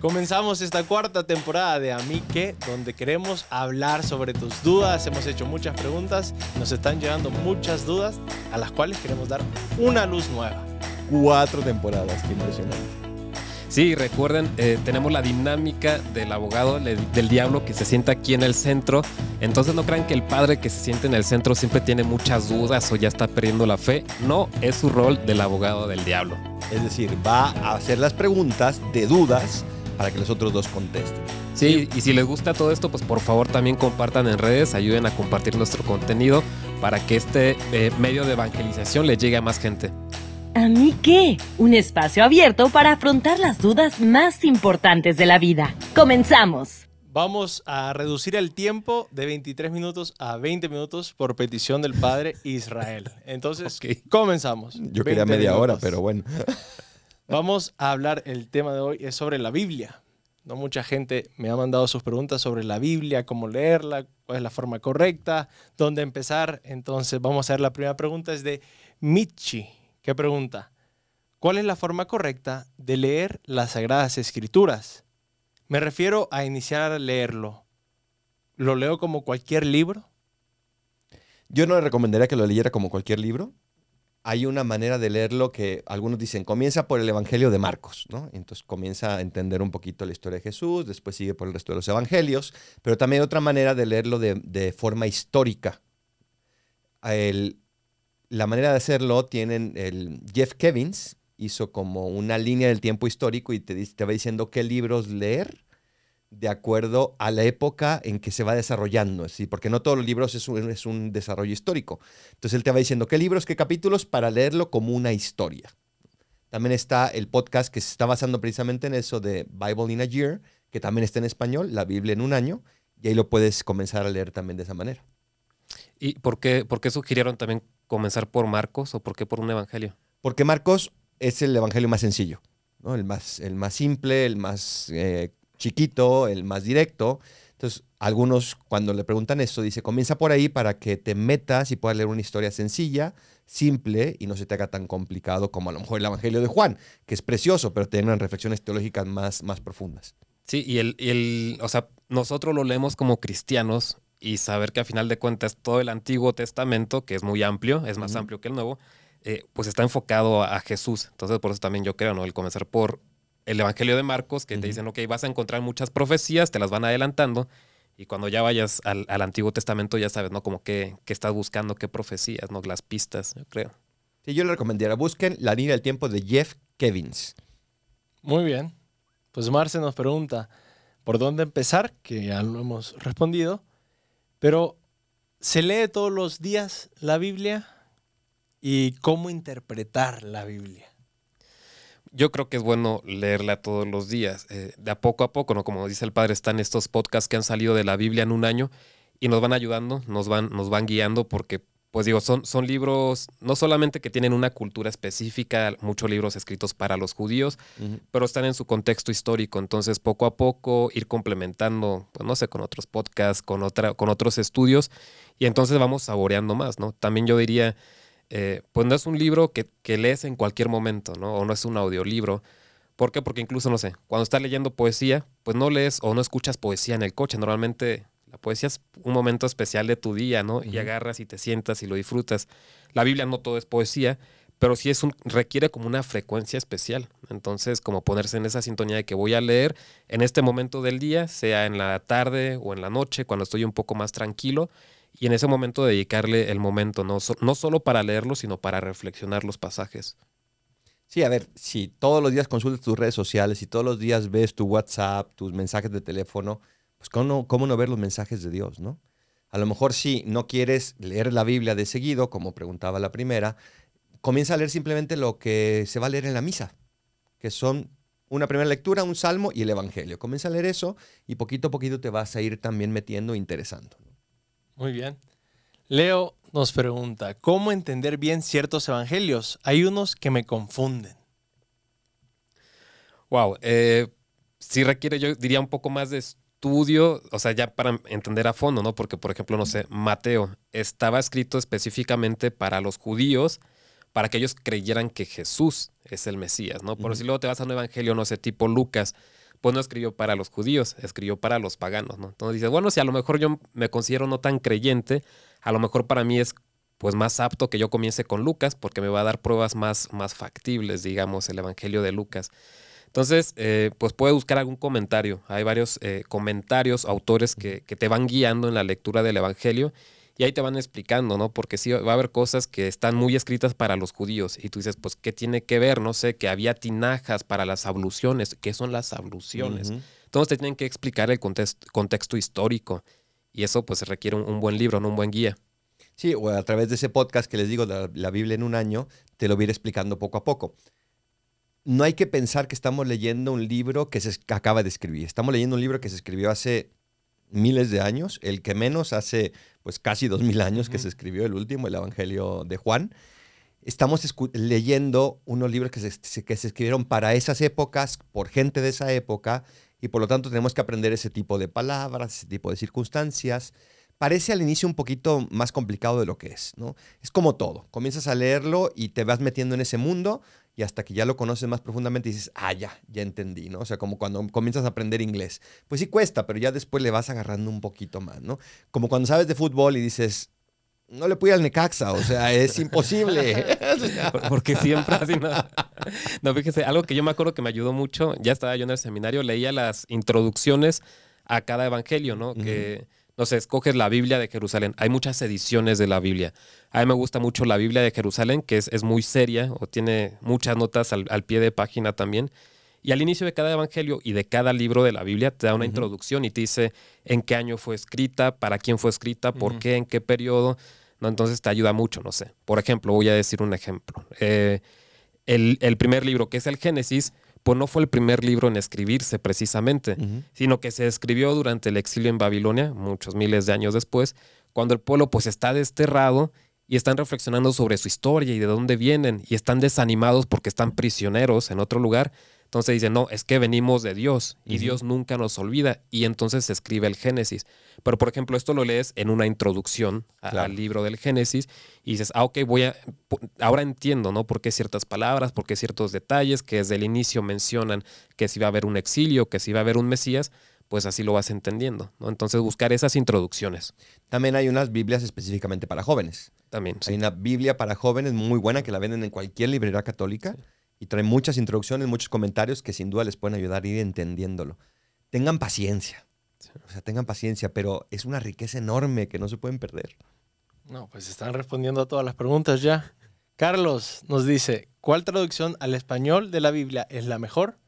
Comenzamos esta cuarta temporada de A mí qué, donde queremos hablar sobre tus dudas. Hemos hecho muchas preguntas, nos están llegando muchas dudas a las cuales queremos dar una luz nueva. Cuatro temporadas, qué impresionante. Sí, recuerden, eh, tenemos la dinámica del abogado le- del diablo que se sienta aquí en el centro. Entonces no crean que el padre que se siente en el centro siempre tiene muchas dudas o ya está perdiendo la fe. No, es su rol del abogado del diablo. Es decir, va a hacer las preguntas de dudas para que los otros dos contesten. Sí, y si les gusta todo esto, pues por favor también compartan en redes, ayuden a compartir nuestro contenido para que este eh, medio de evangelización le llegue a más gente. ¿A mí qué? Un espacio abierto para afrontar las dudas más importantes de la vida. Comenzamos. Vamos a reducir el tiempo de 23 minutos a 20 minutos por petición del padre Israel. Entonces, Ok. comenzamos. Yo quería 20 media hora, minutos. pero bueno. Vamos a hablar, el tema de hoy es sobre la Biblia. No mucha gente me ha mandado sus preguntas sobre la Biblia, cómo leerla, cuál es la forma correcta, dónde empezar. Entonces vamos a ver la primera pregunta es de Michi. ¿Qué pregunta? ¿Cuál es la forma correcta de leer las Sagradas Escrituras? Me refiero a iniciar a leerlo. ¿Lo leo como cualquier libro? Yo no le recomendaría que lo leyera como cualquier libro. Hay una manera de leerlo que algunos dicen, comienza por el Evangelio de Marcos, ¿no? Entonces comienza a entender un poquito la historia de Jesús, después sigue por el resto de los Evangelios, pero también hay otra manera de leerlo de, de forma histórica. La manera de hacerlo tienen el Jeff Kevins, hizo como una línea del tiempo histórico y te, te va diciendo qué libros leer de acuerdo a la época en que se va desarrollando, ¿sí? porque no todos los libros es un, es un desarrollo histórico. Entonces él te va diciendo qué libros, qué capítulos para leerlo como una historia. También está el podcast que se está basando precisamente en eso de Bible in a Year, que también está en español, la Biblia en un año, y ahí lo puedes comenzar a leer también de esa manera. ¿Y por qué, por qué sugirieron también comenzar por Marcos o por qué por un evangelio? Porque Marcos es el evangelio más sencillo, ¿no? el, más, el más simple, el más eh, chiquito, el más directo. Entonces, algunos cuando le preguntan eso, dice, comienza por ahí para que te metas y puedas leer una historia sencilla, simple y no se te haga tan complicado como a lo mejor el Evangelio de Juan, que es precioso, pero tiene unas reflexiones teológicas más, más profundas. Sí, y el, y el, o sea, nosotros lo leemos como cristianos y saber que a final de cuentas todo el Antiguo Testamento, que es muy amplio, es más amplio que el Nuevo, eh, pues está enfocado a, a Jesús. Entonces, por eso también yo creo, ¿no? El comenzar por el Evangelio de Marcos, que te dicen, ok, vas a encontrar muchas profecías, te las van adelantando, y cuando ya vayas al, al Antiguo Testamento ya sabes, ¿no? Como que, que estás buscando, qué profecías, ¿no? Las pistas, yo creo. Sí, yo le recomendaría, busquen la línea del tiempo de Jeff Kevins. Muy bien. Pues Marce nos pregunta por dónde empezar, que ya lo hemos respondido, pero ¿se lee todos los días la Biblia? ¿Y cómo interpretar la Biblia? Yo creo que es bueno leerla todos los días, eh, de a poco a poco, ¿no? Como dice el padre, están estos podcasts que han salido de la Biblia en un año y nos van ayudando, nos van, nos van guiando porque, pues digo, son, son libros no solamente que tienen una cultura específica, muchos libros escritos para los judíos, pero están en su contexto histórico. Entonces, poco a poco ir complementando, pues no sé, con otros podcasts, con, otra, con otros estudios, y entonces vamos saboreando más, ¿no? También yo diría, eh, pues no es un libro que, que lees en cualquier momento, ¿no? O no es un audiolibro. ¿Por qué? Porque incluso, no sé, cuando estás leyendo poesía, pues no lees o no escuchas poesía en el coche. Normalmente la poesía es un momento especial de tu día, ¿no? Y agarras y te sientas y lo disfrutas. La Biblia no todo es poesía, pero sí es un, requiere como una frecuencia especial. Entonces, como ponerse en esa sintonía de que voy a leer en este momento del día, sea en la tarde o en la noche, cuando estoy un poco más tranquilo, y en ese momento dedicarle el momento, no, no solo para leerlo, sino para reflexionar los pasajes. Sí, a ver, si todos los días consultas tus redes sociales, si todos los días ves tu WhatsApp, tus mensajes de teléfono, pues ¿cómo no, cómo no ver los mensajes de Dios, no? A lo mejor si no quieres leer la Biblia de seguido, como preguntaba la primera, comienza a leer simplemente lo que se va a leer en la misa, que son una primera lectura, un salmo y el Evangelio. Comienza a leer eso y poquito a poquito te vas a ir también metiendo e interesando. Muy bien. Leo nos pregunta, ¿cómo entender bien ciertos evangelios? Hay unos que me confunden. Wow, eh, sí requiere, yo diría, un poco más de estudio, o sea, ya para entender a fondo, ¿no? Porque, por ejemplo, no sé, Mateo estaba escrito específicamente para los judíos, para que ellos creyeran que Jesús es el Mesías, ¿no? Por Ujú. si luego te vas a un evangelio, no sé, tipo Lucas, pues no escribió para los judíos, escribió para los paganos, ¿no? Entonces dices, bueno, si a lo mejor yo me considero no tan creyente, a lo mejor para mí es pues más apto que yo comience con Lucas porque me va a dar pruebas más, más factibles, digamos, el Evangelio de Lucas. Entonces, eh, pues puedes buscar algún comentario. Hay varios eh, comentarios, autores que, te van guiando en la lectura del Evangelio y ahí te van explicando, ¿no? Porque sí va a haber cosas que están muy escritas para los judíos y tú dices, pues, ¿qué tiene que ver? No sé, que había tinajas para las abluciones. ¿Qué son las abluciones? Entonces te tienen que explicar el contexto, contexto histórico y eso pues requiere un, un buen libro, ¿no? un buen guía. Sí, o a través de ese podcast que les digo, la, la Biblia en un año, te lo voy a ir explicando poco a poco no hay que pensar que estamos leyendo un libro que se acaba de escribir. Estamos leyendo un libro que se escribió hace miles de años, el que menos hace pues casi dos mil años que se escribió el último, el Evangelio de Juan. Estamos leyendo unos libros que se, que se escribieron para esas épocas, por gente de esa época, y por lo tanto tenemos que aprender ese tipo de palabras, ese tipo de circunstancias. Parece al inicio un poquito más complicado de lo que es, ¿no? Es como todo. Comienzas a leerlo y te vas metiendo en ese mundo y hasta que ya lo conoces más profundamente dices, ah, ya, ya entendí, ¿no? O sea, como cuando comienzas a aprender inglés. Pues sí cuesta, pero ya después le vas agarrando un poquito más, ¿no? Como cuando sabes de fútbol y dices, no le pude al Necaxa, o sea, es imposible. Porque siempre así, no. No, fíjese, algo que yo me acuerdo que me ayudó mucho, ya estaba yo en el seminario, leía las introducciones a cada evangelio, ¿no? Que no sé, escoges la Biblia de Jerusalén. Hay muchas ediciones de la Biblia. A mí me gusta mucho la Biblia de Jerusalén, que es, muy seria o tiene muchas notas al, pie de página también. Y al inicio de cada evangelio y de cada libro de la Biblia te da una introducción y te dice en qué año fue escrita, para quién fue escrita, por qué, en qué periodo. ¿no? Entonces te ayuda mucho, no sé. Por ejemplo, voy a decir un ejemplo. Eh, el, el, primer libro, que es el Génesis, pues no fue el primer libro en escribirse precisamente, sino que se escribió durante el exilio en Babilonia, muchos miles de años después, cuando el pueblo pues está desterrado y están reflexionando sobre su historia y de dónde vienen y están desanimados porque están prisioneros en otro lugar entonces dice, no, es que venimos de Dios y Dios nunca nos olvida. Y entonces se escribe el Génesis. Pero, por ejemplo, esto lo lees en una introducción al libro del Génesis y dices, ah, ok, voy a, ahora entiendo, ¿no? Por qué ciertas palabras, por qué ciertos detalles que desde el inicio mencionan que si va a haber un exilio, que si va a haber un Mesías, pues así lo vas entendiendo, ¿no? Entonces buscar esas introducciones. También hay unas Biblias específicamente para jóvenes. También. Hay una Biblia para jóvenes muy buena que la venden en cualquier librería católica y trae muchas introducciones, muchos comentarios que sin duda les pueden ayudar a ir entendiéndolo. Tengan paciencia, o sea, tengan paciencia, pero es una riqueza enorme que no se pueden perder. No, pues están respondiendo a todas las preguntas ya. Carlos nos dice, ¿cuál traducción al español de la Biblia es la mejor?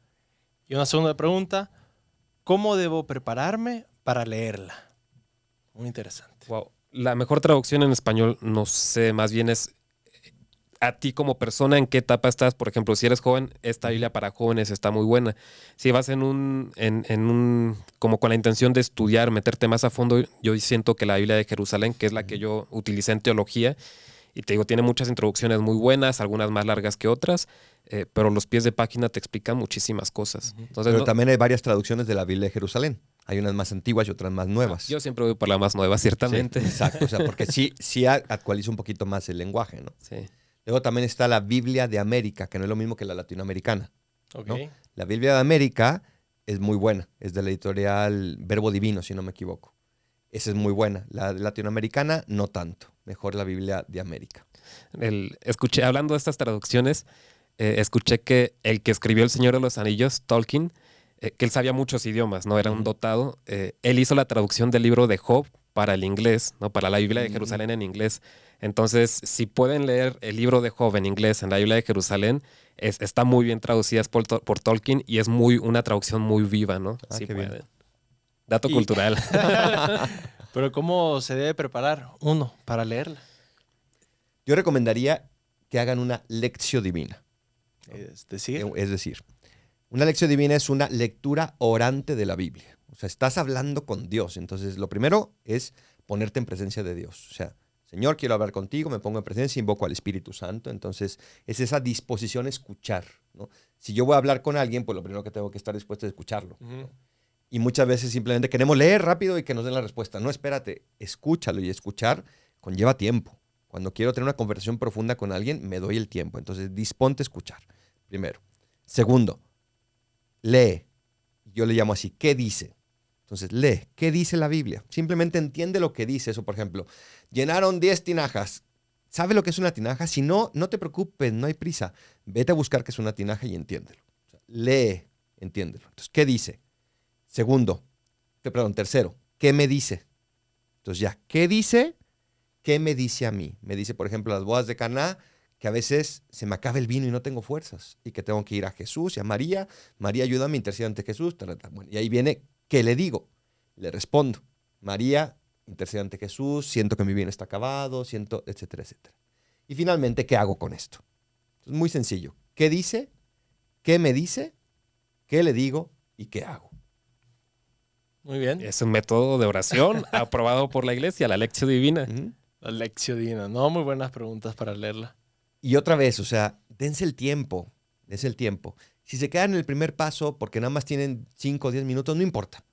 Y una segunda pregunta, ¿cómo debo prepararme para leerla? Muy interesante. Wow. La mejor traducción en español, no sé, más bien es a ti como persona, en qué etapa estás. Por ejemplo, si eres joven, esta Biblia para jóvenes está muy buena. Si vas en un, en, un, como con la intención de estudiar, meterte más a fondo, yo siento que la Biblia de Jerusalén, que es la que yo utilicé en teología, y te digo, tiene muchas introducciones muy buenas, algunas más largas que otras, eh, pero los pies de página te explican muchísimas cosas. Entonces, pero también hay varias traducciones de la Biblia de Jerusalén. Hay unas más antiguas y otras más nuevas. Yo siempre voy por la más nueva, ciertamente. exacto, o sea, porque sí, sí actualiza un poquito más el lenguaje, ¿no? Sí. Luego también está la Biblia de América, que no es lo mismo que la latinoamericana. La Biblia de América es muy buena, es de la editorial Verbo Divino, si no me equivoco. Esa es muy buena. La latinoamericana, no tanto. Mejor la Biblia de América. El, escuché, hablando de estas traducciones, eh, escuché que el que escribió El Señor de los Anillos, Tolkien, eh, que él sabía muchos idiomas, ¿no? Era un dotado. Eh, él hizo la traducción del libro de Job para el inglés, ¿no? Para la Biblia de Jerusalén en inglés. Entonces, si pueden leer el libro de Job en inglés en la Biblia de Jerusalén, está muy bien traducida por, por, Tolkien y es muy una traducción muy viva, ¿no? Ah, sí pueden. Dato cultural. Pero ¿cómo se debe preparar uno para leerla? Yo recomendaría que hagan una lección divina. Es decir, es decir, una lección divina es una lectura orante de la Biblia. O sea, estás hablando con Dios. Entonces, lo primero es ponerte en presencia de Dios. O sea, Señor, quiero hablar contigo, me pongo en presencia, invoco al Espíritu Santo. Entonces, es esa disposición a escuchar. ¿no? Si yo voy a hablar con alguien, pues lo primero que tengo que estar dispuesto es escucharlo. Y muchas veces simplemente queremos leer rápido y que nos den la respuesta. No, espérate, escúchalo y escuchar conlleva tiempo. Cuando quiero tener una conversación profunda con alguien, me doy el tiempo. Entonces, disponte a escuchar, primero. Segundo, lee Yo le llamo así, ¿qué dice? Entonces, lee, ¿qué dice la Biblia? Simplemente entiende lo que dice eso. Por ejemplo, llenaron 10 tinajas. ¿Sabe lo que es una tinaja? Si no, no te preocupes, no hay prisa. Vete a buscar qué es una tinaja y entiéndelo. lee, entiéndelo. Entonces, ¿qué dice? Segundo, perdón, tercero, ¿qué me dice? Entonces ya, ¿qué dice? ¿Qué me dice a mí? Me dice, por ejemplo, las bodas de Caná, que a veces se me acaba el vino y no tengo fuerzas y que tengo que ir a Jesús y a María. María, ayúdame, intercede ante Jesús. y ahí viene, ¿qué le digo? Le respondo, María, intercede ante Jesús, siento que mi bien está acabado, siento, etcétera, etcétera. Y finalmente, ¿qué hago con esto? Es muy sencillo. ¿Qué dice? ¿Qué me dice? ¿Qué le digo? ¿Y qué hago? Muy bien. Es un método de oración aprobado por la iglesia, la lección divina. La lección divina. No, muy buenas preguntas para leerla. Y otra vez, o sea, dense el tiempo, dense el tiempo. Si se quedan en el primer paso porque nada más tienen 5 o 10 minutos, no importa.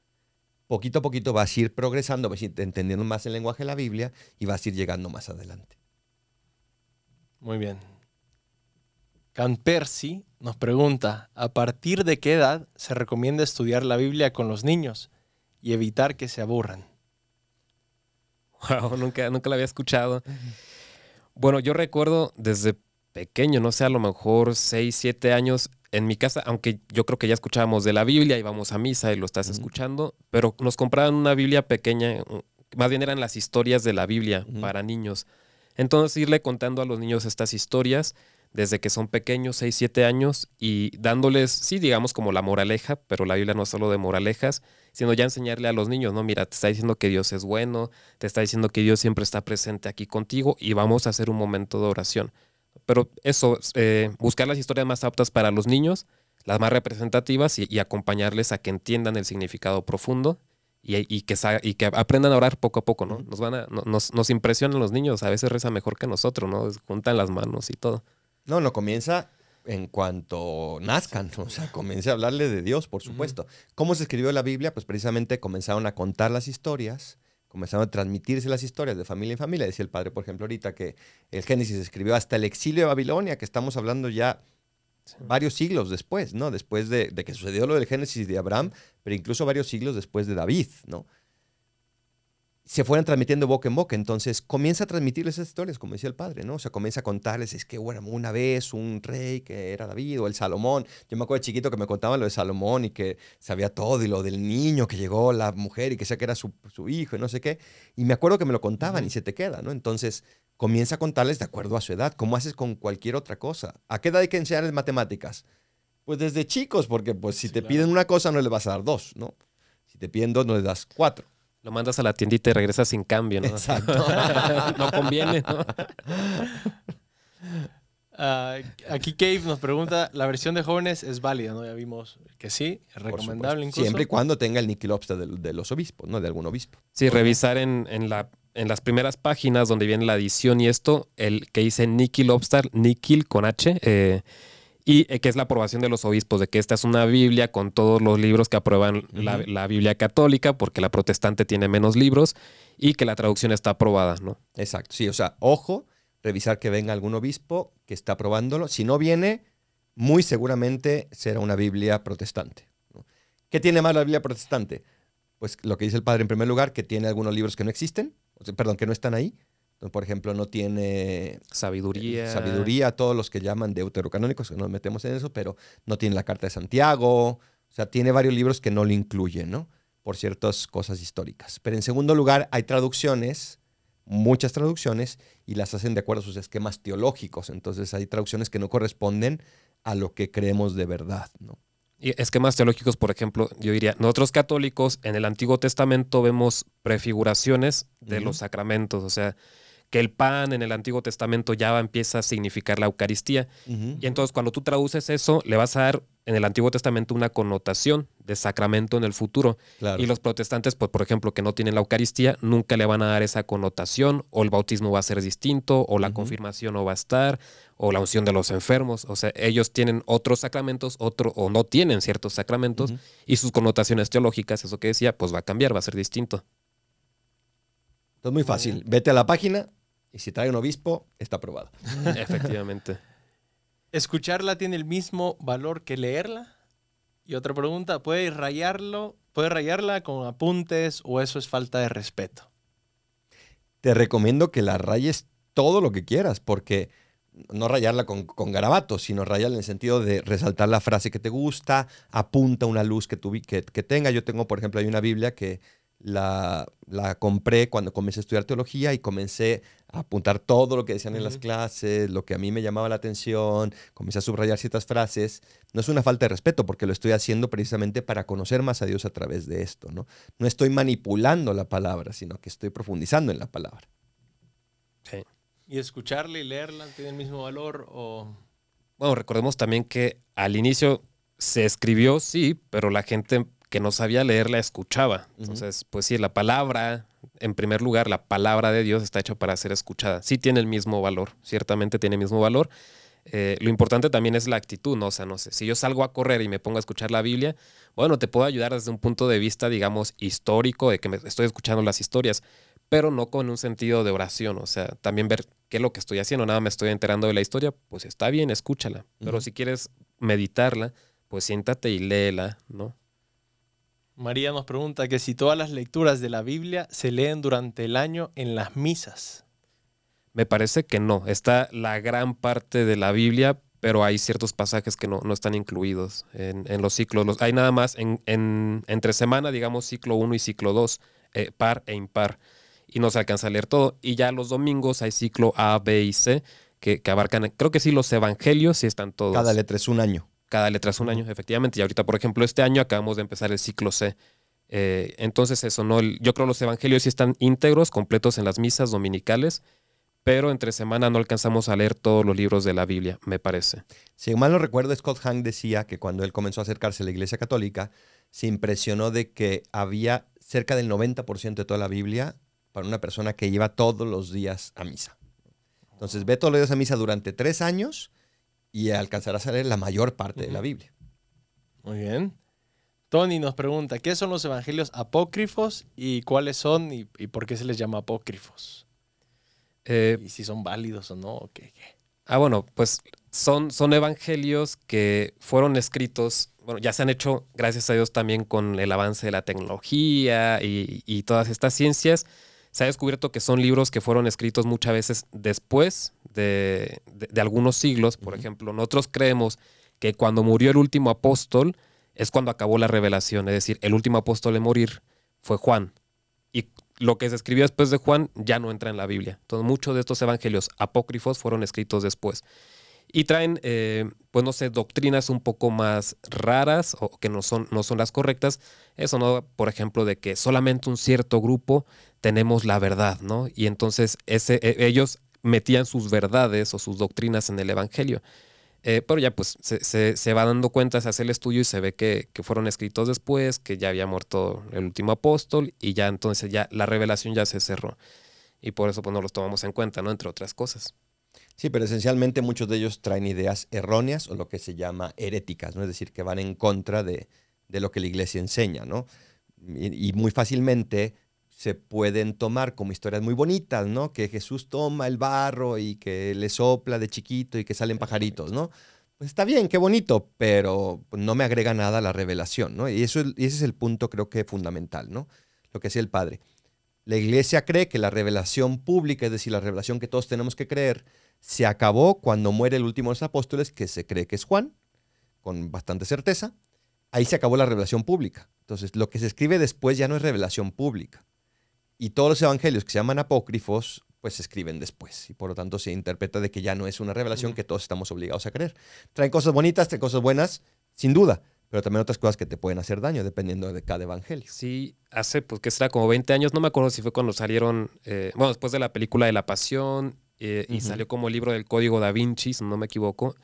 Poquito a poquito vas a ir progresando, vas a ir entendiendo más el lenguaje de la Biblia y vas a ir llegando más adelante. Muy bien. Can Percy nos pregunta, ¿a partir de qué edad se recomienda estudiar la Biblia con los niños? y evitar que se aburran. Wow, nunca, nunca la había escuchado. Bueno, yo recuerdo desde pequeño, no sé, a lo mejor 6, 7 años, en mi casa, aunque yo creo que ya escuchábamos de la Biblia, íbamos a misa y lo estás escuchando, pero nos compraban una Biblia pequeña, más bien eran las historias de la Biblia para niños. Entonces irle contando a los niños estas historias desde que son pequeños, 6, 7 años, y dándoles, sí, digamos como la moraleja, pero la Biblia no es solo de moralejas, sino ya enseñarle a los niños, no, mira, te está diciendo que Dios es bueno, te está diciendo que Dios siempre está presente aquí contigo y vamos a hacer un momento de oración. Pero eso, eh, buscar las historias más aptas para los niños, las más representativas y, acompañarles a que entiendan el significado profundo y, que, y que aprendan a orar poco a poco, ¿no? Nos, van a, nos, nos impresionan los niños, a veces reza mejor que nosotros, ¿no? Juntan las manos y todo. No, no, comienza en cuanto nazcan, o sea, comience a hablarle de Dios, por supuesto. ¿Cómo se escribió la Biblia? Pues precisamente comenzaron a contar las historias, comenzaron a transmitirse las historias de familia en familia. Decía el padre, por ejemplo, ahorita que el Génesis escribió hasta el exilio de Babilonia, que estamos hablando ya varios siglos después, ¿no? Después de, de, que sucedió lo del Génesis de Abraham, pero incluso varios siglos después de David, ¿no? Se fueran transmitiendo boca en boca. Entonces comienza a transmitirles esas historias, como decía el padre, ¿no? O sea, comienza a contarles, es que bueno, una vez un rey que era David o el Salomón. Yo me acuerdo de chiquito que me contaban lo de Salomón y que sabía todo y lo del niño que llegó la mujer y que sé que era su, hijo y no sé qué. Y me acuerdo que me lo contaban y se te queda, ¿no? Entonces comienza a contarles de acuerdo a su edad, como haces con cualquier otra cosa. ¿A qué edad hay que enseñarles matemáticas? Pues desde chicos, porque pues si te piden una cosa no les vas a dar dos, ¿no? Si te piden dos no les das cuatro. Lo mandas a la tiendita y regresas sin cambio, ¿no? Exacto. no conviene, ¿no? Ah, aquí Cave nos pregunta, la versión de jóvenes es válida, ¿no? Ya vimos que sí, es recomendable incluso. Siempre y cuando tenga el Nicky Lobster de, los obispos, ¿no? De algún obispo. Sí, revisar en, la, en las primeras páginas donde viene la edición y esto, el que dice Nicky Lobster, Nicky con H, eh, y eh, que es la aprobación de los obispos, de que esta es una Biblia con todos los libros que aprueban la, Biblia católica, porque la protestante tiene menos libros, y que la traducción está aprobada, ¿no? Exacto, sí, o sea, ojo, revisar que venga algún obispo que está aprobándolo. Si no viene, muy seguramente será una Biblia protestante. ¿Qué tiene más la Biblia protestante? Pues lo que dice el padre en primer lugar, que tiene algunos libros que no existen, perdón, que no están ahí por ejemplo, no tiene sabiduría. Sabiduría, todos los que llaman deuterocanónicos, que no nos metemos en eso, pero no tiene la Carta de Santiago. O sea, tiene varios libros que no lo incluyen, ¿no? Por ciertas cosas históricas. Pero en segundo lugar, hay traducciones, muchas traducciones, y las hacen de acuerdo a sus esquemas teológicos. Entonces, hay traducciones que no corresponden a lo que creemos de verdad, ¿no? Y esquemas teológicos, por ejemplo, yo diría, nosotros católicos en el Antiguo Testamento vemos prefiguraciones de los sacramentos, o sea, que el pan en el Antiguo Testamento ya empieza a significar la Eucaristía. Y entonces cuando tú traduces eso, le vas a dar en el Antiguo Testamento una connotación de sacramento en el futuro. Y los protestantes, pues, por ejemplo, que no tienen la Eucaristía, nunca le van a dar esa connotación, o el bautismo va a ser distinto, o la confirmación no va a estar, o la unción de los enfermos. O sea, ellos tienen otros sacramentos, otro, o no tienen ciertos sacramentos, y sus connotaciones teológicas, eso que decía, pues va a cambiar, va a ser distinto. Entonces, muy fácil. Vete a la página, y si trae un obispo, está aprobado. Efectivamente. ¿Escucharla tiene el mismo valor que leerla? Y otra pregunta, ¿puede rayarlo? ¿Puede rayarla con apuntes o eso es falta de respeto? Te recomiendo que la rayes todo lo que quieras, porque no rayarla con, con garabatos, sino rayarla en el sentido de resaltar la frase que te gusta, apunta una luz que, tu, que, que tenga. Yo tengo, por ejemplo, hay una Biblia que la, la, compré cuando comencé a estudiar teología y comencé a apuntar todo lo que decían en las clases, lo que a mí me llamaba la atención, comencé a subrayar ciertas frases. No es una falta de respeto porque lo estoy haciendo precisamente para conocer más a Dios a través de esto. No, no estoy manipulando la palabra, sino que estoy profundizando en la palabra. Sí. ¿Y escucharla y leerla tiene el mismo valor o...? Bueno, recordemos también que al inicio se escribió, sí, pero la gente que no sabía leer la escuchaba. Entonces, pues sí, la palabra, en primer lugar, la palabra de Dios está hecha para ser escuchada. Sí tiene el mismo valor, ciertamente tiene el mismo valor. Eh, lo importante también es la actitud, ¿no? O sea, no sé, si yo salgo a correr y me pongo a escuchar la Biblia, bueno, te puedo ayudar desde un punto de vista, digamos, histórico, de que me estoy escuchando las historias, pero no con un sentido de oración, o sea, también ver qué es lo que estoy haciendo, nada me estoy enterando de la historia, pues está bien, escúchala, pero si quieres meditarla, pues siéntate y léela, ¿no? María nos pregunta que si todas las lecturas de la Biblia se leen durante el año en las misas. Me parece que no. Está la gran parte de la Biblia, pero hay ciertos pasajes que no, están incluidos en, los ciclos. hay nada más en, entre semana, digamos, ciclo 1 y ciclo 2, eh, par e impar. Y no se alcanza a leer todo. Y ya los domingos hay ciclo A, B y C, que, que abarcan, creo que sí, los evangelios sí están todos. Cada letra es un año cada letra es un año, efectivamente. Y ahorita, por ejemplo, este año acabamos de empezar el ciclo C. Eh, entonces, eso, ¿no? yo creo que los evangelios sí están íntegros, completos en las misas dominicales, pero entre semana no alcanzamos a leer todos los libros de la Biblia, me parece. Si mal no recuerdo, Scott Hahn decía que cuando él comenzó a acercarse a la Iglesia Católica, se impresionó de que había cerca del 90% de toda la Biblia para una persona que iba todos los días a misa. Entonces, ve todos los días a misa durante tres años y alcanzarás a leer la mayor parte de la Biblia. Muy bien. Tony nos pregunta, ¿qué son los evangelios apócrifos y cuáles son y, por qué se les llama apócrifos? Eh, y si son válidos o no. qué, Ah, bueno, pues son, son evangelios que fueron escritos, bueno, ya se han hecho, gracias a Dios, también con el avance de la tecnología y, y todas estas ciencias se ha descubierto que son libros que fueron escritos muchas veces después de, algunos siglos. Por ejemplo, nosotros creemos que cuando murió el último apóstol es cuando acabó la revelación, es decir, el último apóstol en morir fue Juan. Y lo que se escribió después de Juan ya no entra en la Biblia. Entonces muchos de estos evangelios apócrifos fueron escritos después. Y traen, eh, pues no sé, doctrinas un poco más raras o que no son, no son las correctas. Eso, ¿no? Por ejemplo, de que solamente un cierto grupo tenemos la verdad, ¿no? Y entonces e, ellos metían sus verdades o sus doctrinas en el Evangelio. Eh, pero ya pues se, va dando cuenta, se hace el estudio y se ve que, fueron escritos después, que ya había muerto el último apóstol y ya entonces ya la revelación ya se cerró. Y por eso pues no los tomamos en cuenta, ¿no? Entre otras cosas. Sí, pero esencialmente muchos de ellos traen ideas erróneas o lo que se llama heréticas, ¿no? Es decir, que van en contra de, de lo que la iglesia enseña, ¿no? Y muy fácilmente se pueden tomar como historias muy bonitas, ¿no? Que Jesús toma el barro y que le sopla de chiquito y que salen pajaritos, ¿no? Pues está bien, qué bonito, pero no me agrega nada a la revelación, ¿no? Y, eso, ese es el punto creo que fundamental, ¿no? Lo que decía el Padre. La iglesia cree que la revelación pública, es decir, la revelación que todos tenemos que creer, se acabó cuando muere el último de los apóstoles, que se cree que es Juan, con bastante certeza. Ahí se acabó la revelación pública. Entonces, lo que se escribe después ya no es revelación pública. Y todos los evangelios que se llaman apócrifos, pues se escriben después. Y por lo tanto se interpreta de que ya no es una revelación que todos estamos obligados a creer. Traen cosas bonitas, traen cosas buenas, sin duda. Pero también otras cosas que te pueden hacer daño dependiendo de cada evangelio. Sí, hace, pues que será como 20 años, no me acuerdo si fue cuando salieron, eh, bueno, después de la película de La Pasión eh, y salió como el libro del Código da Vinci, si no me equivoco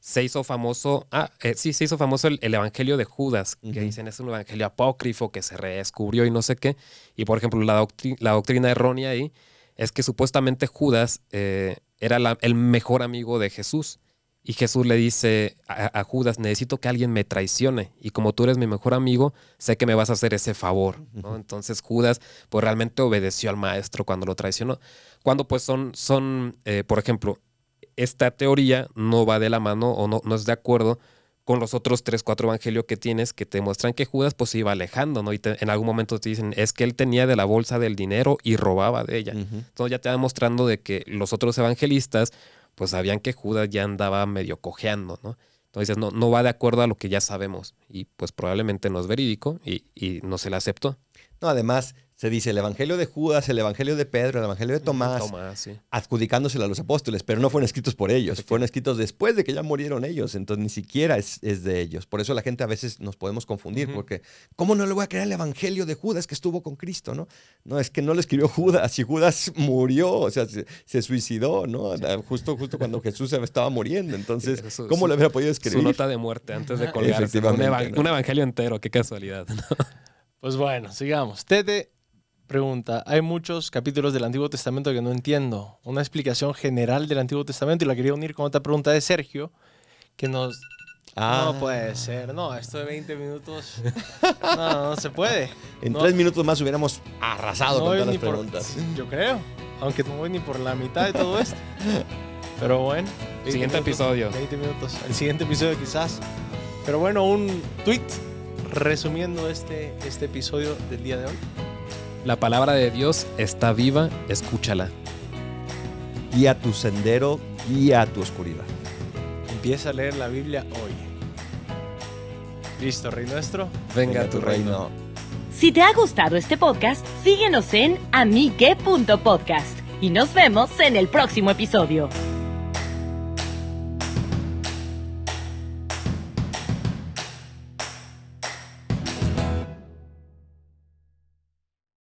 se hizo famoso, ah, eh, sí, se hizo famoso el, Evangelio de Judas, que dicen es un evangelio apócrifo que se redescubrió y no sé qué. Y por ejemplo, la, la doctrina errónea ahí es que supuestamente Judas eh, era el mejor amigo de Jesús. Y Jesús le dice a, Judas, necesito que alguien me traicione. Y como tú eres mi mejor amigo, sé que me vas a hacer ese favor. ¿no? Entonces Judas pues realmente obedeció al maestro cuando lo traicionó. Cuando pues son, son eh, por ejemplo, esta teoría no va de la mano o no, no es de acuerdo con los otros tres, cuatro evangelios que tienes que te muestran que Judas pues se iba alejando, ¿no? Y te- en algún momento te dicen, es que él tenía de la bolsa del dinero y robaba de ella. Entonces ya te va mostrando de que los otros evangelistas pues sabían que Judas ya andaba medio cojeando, ¿no? Entonces no, no va de acuerdo a lo que ya sabemos y pues probablemente no es verídico y, y no se le aceptó. No, además se dice el Evangelio de Judas, el Evangelio de Pedro, el Evangelio de Tomás, Tomás, sí. adjudicándoselo a los apóstoles, pero no fueron escritos por ellos, fueron escritos después de que ya murieron ellos, entonces ni siquiera es, es de ellos. Por eso la gente a veces nos podemos confundir, porque ¿cómo no le voy a creer el Evangelio de Judas que estuvo con Cristo? No, no es que no lo escribió Judas y Judas murió, o sea, se, se suicidó, ¿no? Justo, justo cuando Jesús estaba muriendo, entonces, Sí, su- ¿cómo su- le hubiera podido Su escribir? nota de muerte antes de colgarse. Un, Efectivamente, eva- ¿no? un evangelio entero, qué casualidad. Pues bueno, sigamos. Tete pregunta, hay muchos capítulos del Antiguo Testamento que no entiendo. Una explicación general del Antiguo Testamento y la quería unir con otra pregunta de Sergio, que nos... Ah, No puede ser, no, esto de 20 minutos... No, no se puede. En No- tres minutos más hubiéramos arrasado no con todas las por- preguntas. Yo creo, aunque no voy ni por la mitad de todo esto. Pero bueno. 20 Siguiente minutos, episodio. 20 minutos. El siguiente episodio quizás. Pero bueno, un tweet resumiendo este, este episodio del día de hoy. La palabra de Dios está viva, escúchala. Guía tu sendero, guía tu oscuridad. Empieza a leer la Biblia hoy. Listo, Rey Nuestro. Venga, tu reino. Si te ha gustado este podcast, síguenos en amigue.podcast y nos vemos en el próximo episodio.